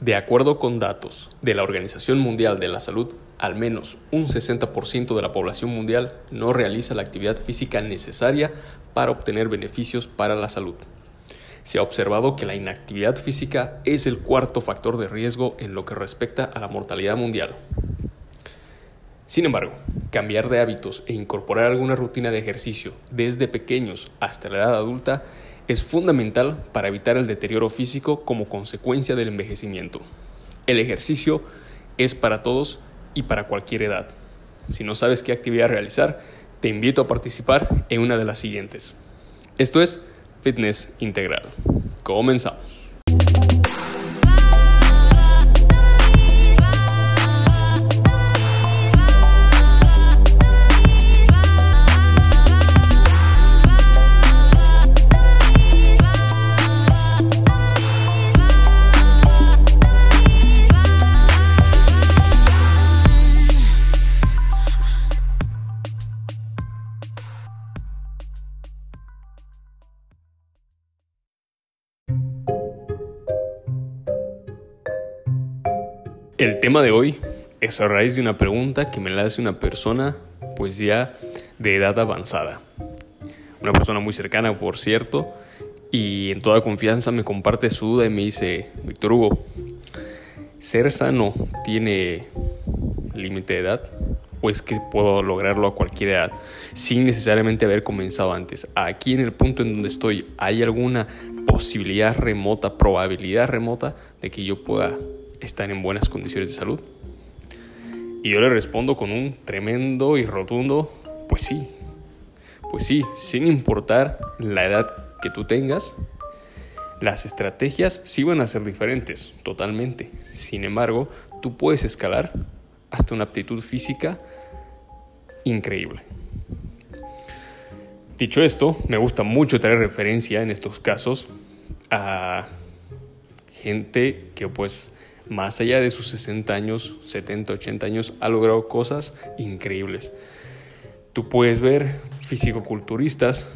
De acuerdo con datos de la Organización Mundial de la Salud, al menos un 60% de la población mundial no realiza la actividad física necesaria para obtener beneficios para la salud. Se ha observado que la inactividad física es el cuarto factor de riesgo en lo que respecta a la mortalidad mundial. Sin embargo, cambiar de hábitos e incorporar alguna rutina de ejercicio desde pequeños hasta la edad adulta es fundamental para evitar el deterioro físico como consecuencia del envejecimiento. El ejercicio es para todos y para cualquier edad. Si no sabes qué actividad realizar, te invito a participar en una de las siguientes. Esto es Fitness Integral. Comenzamos. El tema de hoy es a raíz de una pregunta que me la hace una persona pues ya de edad avanzada. Una persona muy cercana, por cierto, y en toda confianza me comparte su duda y me dice, Víctor Hugo, ¿ser sano tiene límite de edad? ¿O es que puedo lograrlo a cualquier edad sin necesariamente haber comenzado antes? Aquí en el punto en donde estoy, ¿hay alguna posibilidad remota, probabilidad remota de que yo pueda están en buenas condiciones de salud? Y yo le respondo con un tremendo y rotundo, pues sí, pues sí, sin importar la edad que tú tengas, las estrategias sí van a ser diferentes, totalmente. Sin embargo, tú puedes escalar hasta una aptitud física increíble. Dicho esto, me gusta mucho traer referencia en estos casos a gente que pues más allá de sus 60 años, 70, 80 años, ha logrado cosas increíbles. Tú puedes ver fisicoculturistas,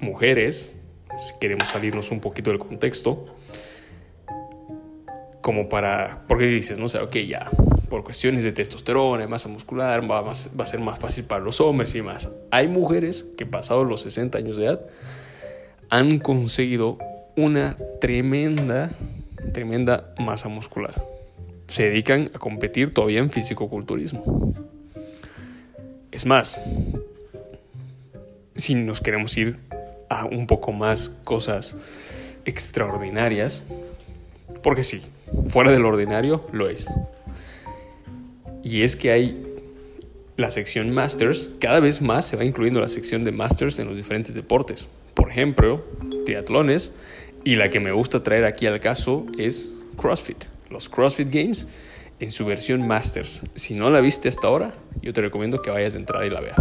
mujeres, si queremos salirnos un poquito del contexto, como para, porque dices, no sé, ok, ya, por cuestiones de testosterona, masa muscular, va, va a ser más fácil para los hombres y más. Hay mujeres que pasados los 60 años de edad han conseguido una tremenda tremenda masa muscular. Se dedican a competir todavía en fisicoculturismo. Es más, si nos queremos ir a un poco más cosas extraordinarias, porque sí, fuera del ordinario lo es. Y es que hay la sección Masters, cada vez más se va incluyendo la sección de Masters en los diferentes deportes. Por ejemplo, triatlones y la que me gusta traer aquí al caso es CrossFit. Los CrossFit Games en su versión Masters. Si no la viste hasta ahora, yo te recomiendo que vayas de entrada y la veas.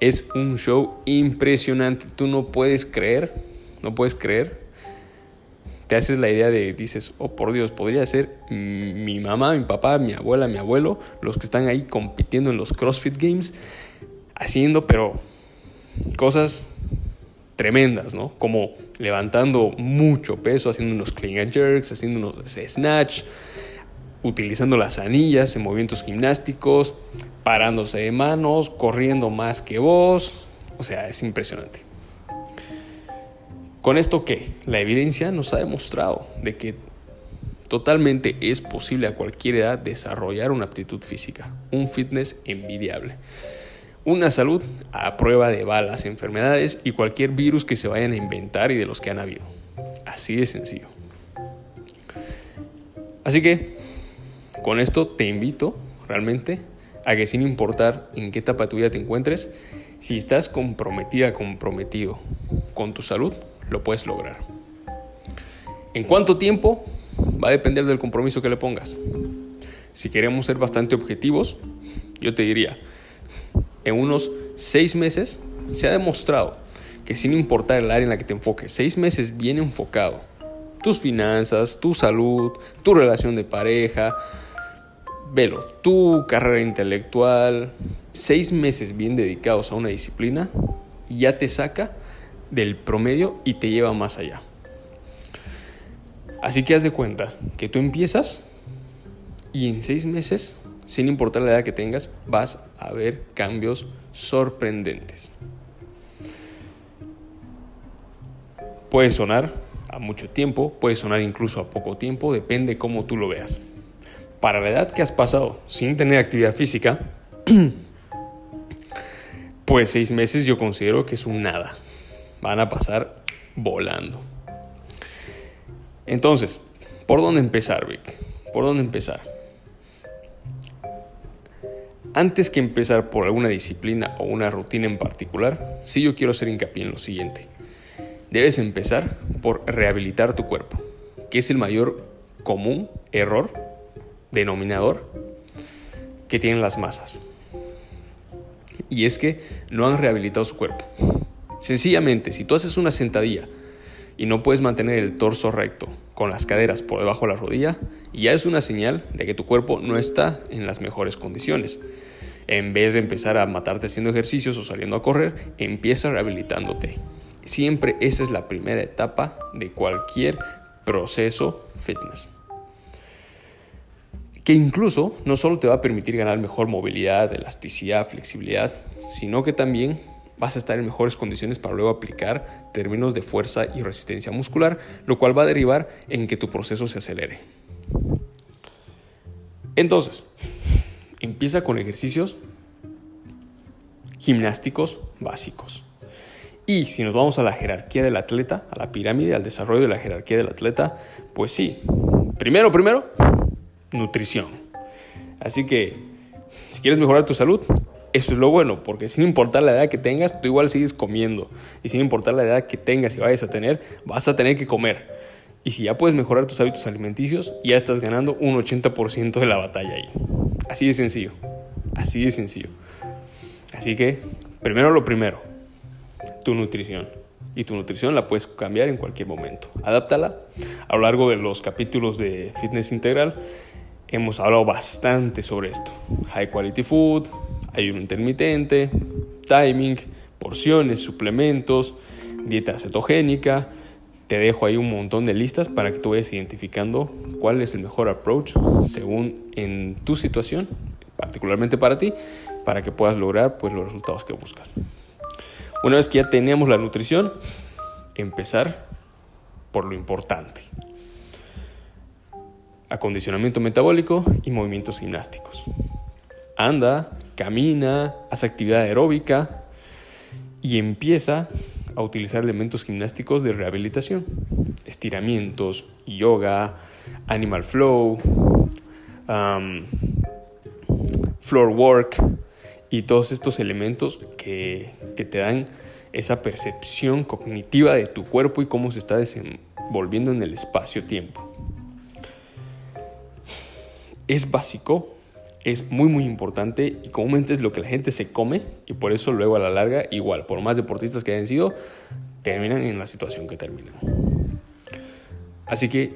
Es un show impresionante. Tú no puedes creer, no puedes creer. Te haces la idea de, dices, oh por Dios, podría ser mi mamá, mi papá, mi abuela, mi abuelo, los que están ahí compitiendo en los CrossFit Games, haciendo, pero cosas tremendas, ¿no? Como levantando mucho peso, haciendo unos clean and jerks, haciendo unos snatch, utilizando las anillas en movimientos gimnásticos, parándose de manos, corriendo más que vos. O sea, es impresionante. ¿Con esto qué? La evidencia nos ha demostrado de que totalmente es posible a cualquier edad desarrollar una aptitud física, un fitness envidiable. Una salud a prueba de balas, enfermedades y cualquier virus que se vayan a inventar y de los que han habido. Así de sencillo. Así que con esto te invito realmente a que sin importar en qué etapa de tu vida te encuentres, si estás comprometida, comprometido con tu salud, lo puedes lograr. ¿En cuánto tiempo? Va a depender del compromiso que le pongas. Si queremos ser bastante objetivos, yo te diría, en unos seis meses se ha demostrado que sin importar el área en la que te enfoques, seis meses bien enfocado, tus finanzas, tu salud, tu relación de pareja, velo, tu carrera intelectual, seis meses bien dedicados a una disciplina, ya te saca del promedio y te lleva más allá. Así que haz de cuenta que tú empiezas y en seis meses, sin importar la edad que tengas, vas a ver cambios sorprendentes. Puede sonar a mucho tiempo, puede sonar incluso a poco tiempo, depende cómo tú lo veas. Para la edad que has pasado sin tener actividad física, pues seis meses yo considero que es un nada. Van a pasar volando. Entonces, ¿por dónde empezar, Vic? ¿Por dónde empezar? Antes que empezar por alguna disciplina o una rutina en particular, sí yo quiero hacer hincapié en lo siguiente. Debes empezar por rehabilitar tu cuerpo, que es el mayor común error, denominador, que tienen las masas. Y es que no han rehabilitado su cuerpo. Sencillamente, si tú haces una sentadilla y no puedes mantener el torso recto con las caderas por debajo de la rodilla, ya es una señal de que tu cuerpo no está en las mejores condiciones. En vez de empezar a matarte haciendo ejercicios o saliendo a correr, empieza rehabilitándote. Siempre esa es la primera etapa de cualquier proceso fitness. Que incluso no solo te va a permitir ganar mejor movilidad, elasticidad, flexibilidad, sino que también vas a estar en mejores condiciones para luego aplicar términos de fuerza y resistencia muscular, lo cual va a derivar en que tu proceso se acelere. Entonces, empieza con ejercicios gimnásticos básicos. Y si nos vamos a la jerarquía del atleta, a la pirámide, al desarrollo de la jerarquía del atleta, pues sí. Primero, primero, nutrición. Así que, si quieres mejorar tu salud, eso es lo bueno, porque sin importar la edad que tengas, tú igual sigues comiendo. Y sin importar la edad que tengas y vayas a tener, vas a tener que comer. Y si ya puedes mejorar tus hábitos alimenticios, ya estás ganando un 80% de la batalla ahí. Así de sencillo. Así de sencillo. Así que, primero lo primero, tu nutrición. Y tu nutrición la puedes cambiar en cualquier momento. Adáptala. A lo largo de los capítulos de Fitness Integral hemos hablado bastante sobre esto. High quality food, ayuno intermitente, timing, porciones, suplementos, dieta cetogénica. Te dejo ahí un montón de listas para que tú vayas identificando cuál es el mejor approach según en tu situación, particularmente para ti, para que puedas lograr pues, los resultados que buscas. Una vez que ya tenemos la nutrición, empezar por lo importante. Acondicionamiento metabólico y movimientos gimnásticos. Anda, camina, haz actividad aeróbica y empieza a utilizar elementos gimnásticos de rehabilitación. Estiramientos, yoga, animal flow, floor work, y todos estos elementos que, te dan esa percepción cognitiva de tu cuerpo y cómo se está desenvolviendo en el espacio-tiempo. Es básico, es muy muy importante y comúnmente es lo que la gente se come y por eso luego a la larga igual, por más deportistas que hayan sido, terminan en la situación que terminan. Así que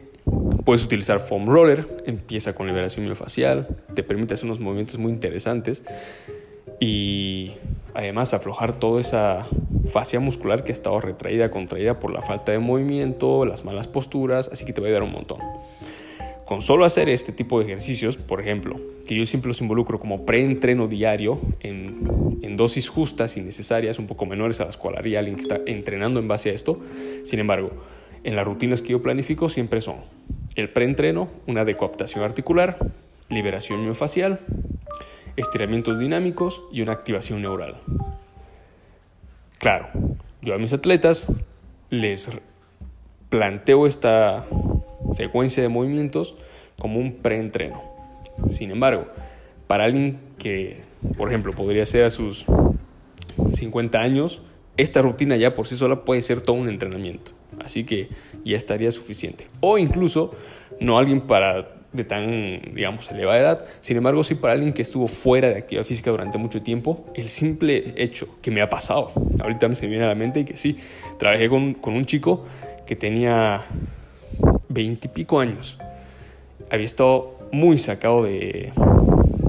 puedes utilizar foam roller, empieza con liberación miofascial, te permite hacer unos movimientos muy interesantes y además aflojar toda esa fascia muscular que ha estado retraída, contraída por la falta de movimiento, las malas posturas, así que te va a ayudar un montón. Con solo hacer este tipo de ejercicios, por ejemplo, que yo siempre los involucro como preentreno diario en, dosis justas y necesarias, un poco menores a las cuales haría alguien que está entrenando en base a esto, sin embargo, en las rutinas que yo planifico siempre son el preentreno, una decoaptación articular, liberación miofascial, estiramientos dinámicos y una activación neural. Claro, yo a mis atletas les planteo esta secuencia de movimientos como un preentreno. Sin embargo, para alguien que, por ejemplo, podría ser a sus 50 años, esta rutina ya por sí sola puede ser todo un entrenamiento. Así que ya estaría suficiente. O incluso no alguien para de tan, digamos, elevada edad. Sin embargo, sí para alguien que estuvo fuera de actividad física durante mucho tiempo, el simple hecho que me ha pasado, ahorita me se viene a la mente y que sí, trabajé con, con un chico que tenía veintipico años. Había estado muy sacado de,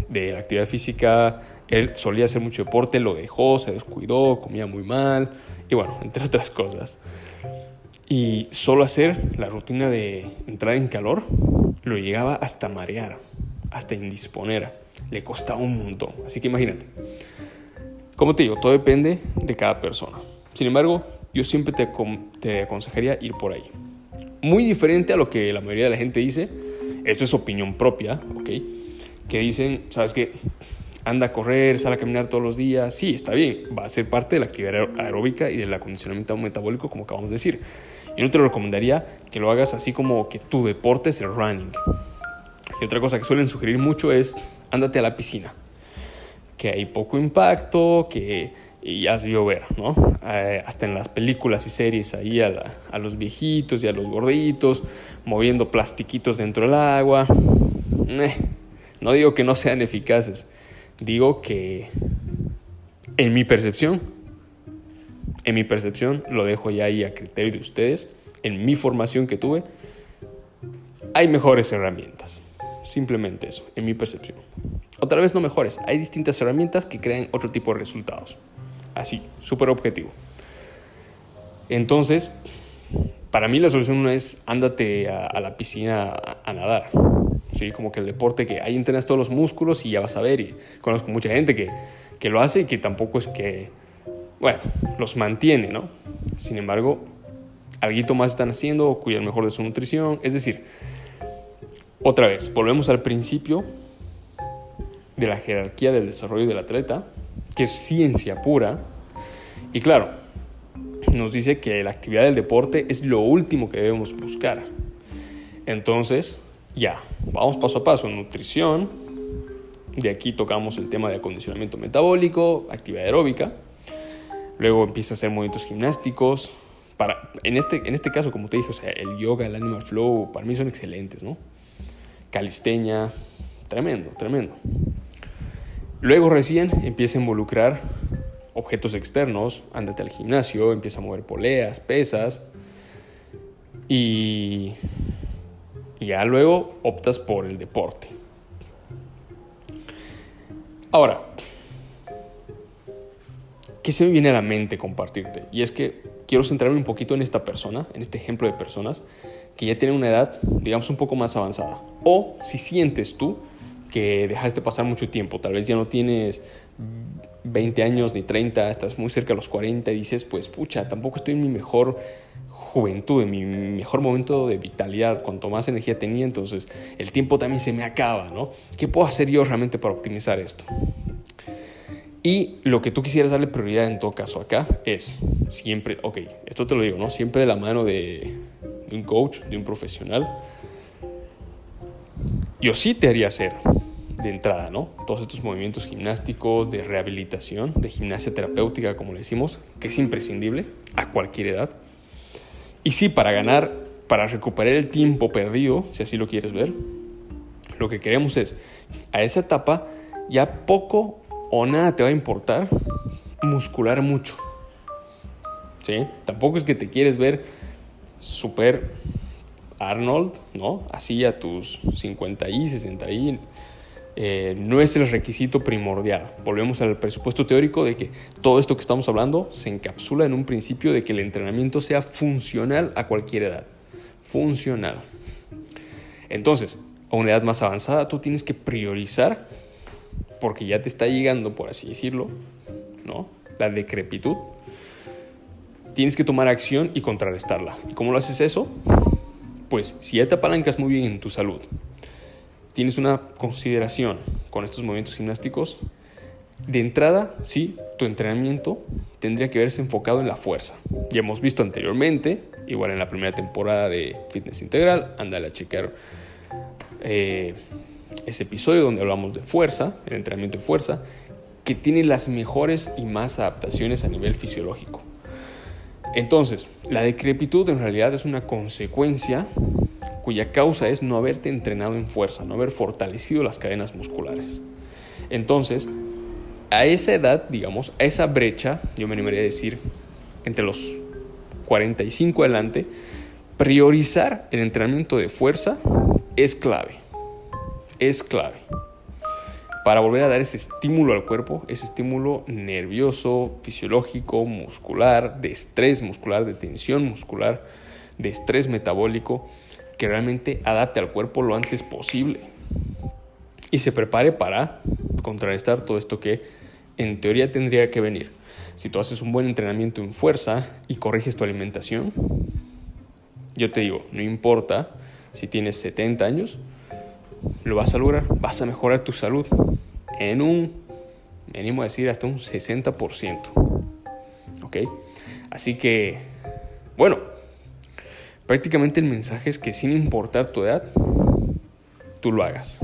de la actividad física, él solía hacer mucho deporte, lo dejó, se descuidó, comía muy mal y bueno, entre otras cosas. Y solo hacer la rutina de entrar en calor lo llegaba hasta marear, hasta indisponer. Le costaba un montón. Así que imagínate. Como te digo, todo depende de cada persona. Sin embargo, yo siempre te, te aconsejaría ir por ahí. Muy diferente a lo que la mayoría de la gente dice. Esto es opinión propia, ¿ok? Que dicen, ¿sabes qué? anda a correr, sale a caminar todos los días, sí, está bien, va a ser parte de la actividad aeróbica y del acondicionamiento metabólico, como acabamos de decir. Yo no te lo recomendaría que lo hagas así como que tu deporte es el running. Y otra cosa que suelen sugerir mucho es ándate a la piscina, que hay poco impacto, que ya has debió ver, ¿no? Eh, hasta en las películas y series ahí a, a, los viejitos y a los gorditos moviendo plastiquitos dentro del agua. Eh, no digo que no sean eficaces, digo que en mi percepción, en mi percepción, lo dejo ya ahí a criterio de ustedes, en mi formación que tuve, hay mejores herramientas. Simplemente eso, en mi percepción. Otra vez no mejores, hay distintas herramientas que crean otro tipo de resultados. Así, súper objetivo. Entonces, para mí la solución no es ándate a, la piscina a nadar. ¿sí? Como que el deporte que ahí entrenas todos los músculos y ya vas a ver. Y conozco mucha gente que, que lo hace y que tampoco es que, bueno, los mantiene, ¿no? Sin embargo, algo más están haciendo, cuidan mejor de su nutrición. Es decir, otra vez, volvemos al principio de la jerarquía del desarrollo del atleta, que es ciencia pura. Y claro, nos dice que la actividad del deporte es lo último que debemos buscar. Entonces, ya, vamos paso a paso. Nutrición. De aquí tocamos el tema de acondicionamiento metabólico, actividad aeróbica. Luego empieza a hacer movimientos gimnásticos. Para, en, este, en este caso, como te dije, o sea, el yoga, el animal flow, para mí son excelentes, ¿no? Calisteña, tremendo, tremendo. Luego recién empieza a involucrar objetos externos, ándate al gimnasio, empieza a mover poleas, pesas y y ya luego optas por el deporte. Ahora, ¿qué se me viene a la mente compartirte? Y es que quiero centrarme un poquito en esta persona, en este ejemplo de personas que ya tienen una edad, digamos, un poco más avanzada. O si sientes tú que dejaste pasar mucho tiempo, tal vez ya no tienes 20 años ni 30, estás muy cerca de los 40 y dices, pues pucha, tampoco estoy en mi mejor juventud, en mi mejor momento de vitalidad, cuanto más energía tenía, entonces el tiempo también se me acaba, ¿no? ¿Qué puedo hacer yo realmente para optimizar esto? Y lo que tú quisieras darle prioridad en todo caso acá es siempre, ok, esto te lo digo, ¿no? Siempre de la mano de, de un coach, de un profesional. Yo sí te haría hacer de entrada, ¿no? Todos estos movimientos gimnásticos, de rehabilitación, de gimnasia terapéutica, como le decimos, que es imprescindible a cualquier edad. Y sí, para ganar, para recuperar el tiempo perdido, si así lo quieres ver, lo que queremos es, a esa etapa, ya poco o nada te va a importar muscular mucho. ¿Sí? Tampoco es que te quieres ver super Arnold, ¿no? Así a tus 50 y 60 y eh, no es el requisito primordial. Volvemos al presupuesto teórico de que todo esto que estamos hablando se encapsula en un principio de que el entrenamiento sea funcional a cualquier edad. Funcional. Entonces, a una edad más avanzada tú tienes que priorizar, porque ya te está llegando, por así decirlo, ¿no? la decrepitud. Tienes que tomar acción y contrarrestarla. ¿Y cómo lo haces eso? Pues si ya te apalancas muy bien en tu salud, tienes una consideración con estos movimientos gimnásticos, de entrada, sí, tu entrenamiento tendría que verse enfocado en la fuerza. Ya hemos visto anteriormente, igual en la primera temporada de Fitness Integral, andale a chequear eh, ese episodio donde hablamos de fuerza, el entrenamiento de fuerza, que tiene las mejores y más adaptaciones a nivel fisiológico. Entonces, la decrepitud en realidad es una consecuencia cuya causa es no haberte entrenado en fuerza, no haber fortalecido las cadenas musculares. Entonces, a esa edad, digamos, a esa brecha, yo me animaría a decir, entre los 45 adelante, priorizar el entrenamiento de fuerza es clave. Es clave. Para volver a dar ese estímulo al cuerpo, ese estímulo nervioso, fisiológico, muscular, de estrés muscular, de tensión muscular, de estrés metabólico que realmente adapte al cuerpo lo antes posible y se prepare para contrarrestar todo esto que en teoría tendría que venir. Si tú haces un buen entrenamiento en fuerza y corriges tu alimentación, yo te digo, no importa si tienes 70 años, lo vas a lograr, vas a mejorar tu salud en un, me animo a decir, hasta un 60%. ¿Ok? Así que, bueno, prácticamente el mensaje es que sin importar tu edad, tú lo hagas.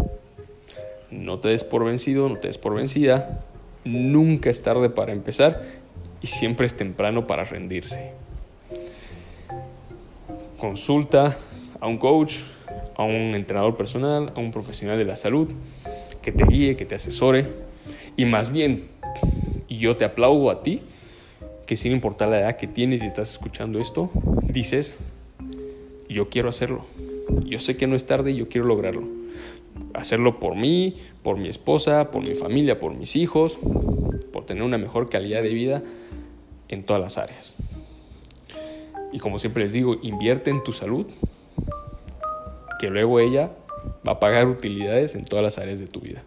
No te des por vencido, no te des por vencida. Nunca es tarde para empezar y siempre es temprano para rendirse. Consulta a un coach, a un entrenador personal, a un profesional de la salud que te guíe, que te asesore. Y más bien, yo te aplaudo a ti, que sin importar la edad que tienes y estás escuchando esto, dices, yo quiero hacerlo. Yo sé que no es tarde y yo quiero lograrlo. Hacerlo por mí, por mi esposa, por mi familia, por mis hijos, por tener una mejor calidad de vida en todas las áreas. Y como siempre les digo, invierte en tu salud, que luego ella va a pagar utilidades en todas las áreas de tu vida.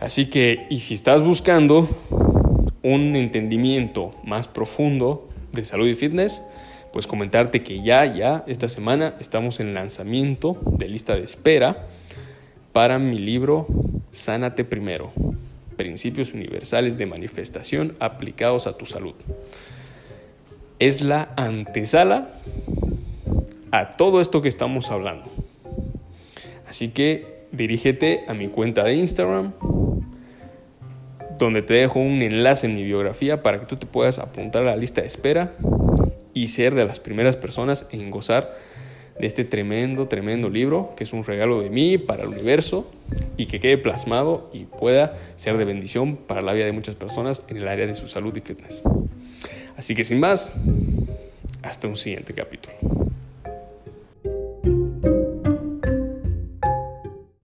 Así que, y si estás buscando un entendimiento más profundo de salud y fitness, pues comentarte que ya, ya, esta semana estamos en lanzamiento de lista de espera para mi libro Sánate Primero, Principios Universales de Manifestación aplicados a tu salud. Es la antesala a todo esto que estamos hablando. Así que dirígete a mi cuenta de Instagram, donde te dejo un enlace en mi biografía para que tú te puedas apuntar a la lista de espera y ser de las primeras personas en gozar de este tremendo, tremendo libro, que es un regalo de mí para el universo y que quede plasmado y pueda ser de bendición para la vida de muchas personas en el área de su salud y fitness. Así que sin más, hasta un siguiente capítulo.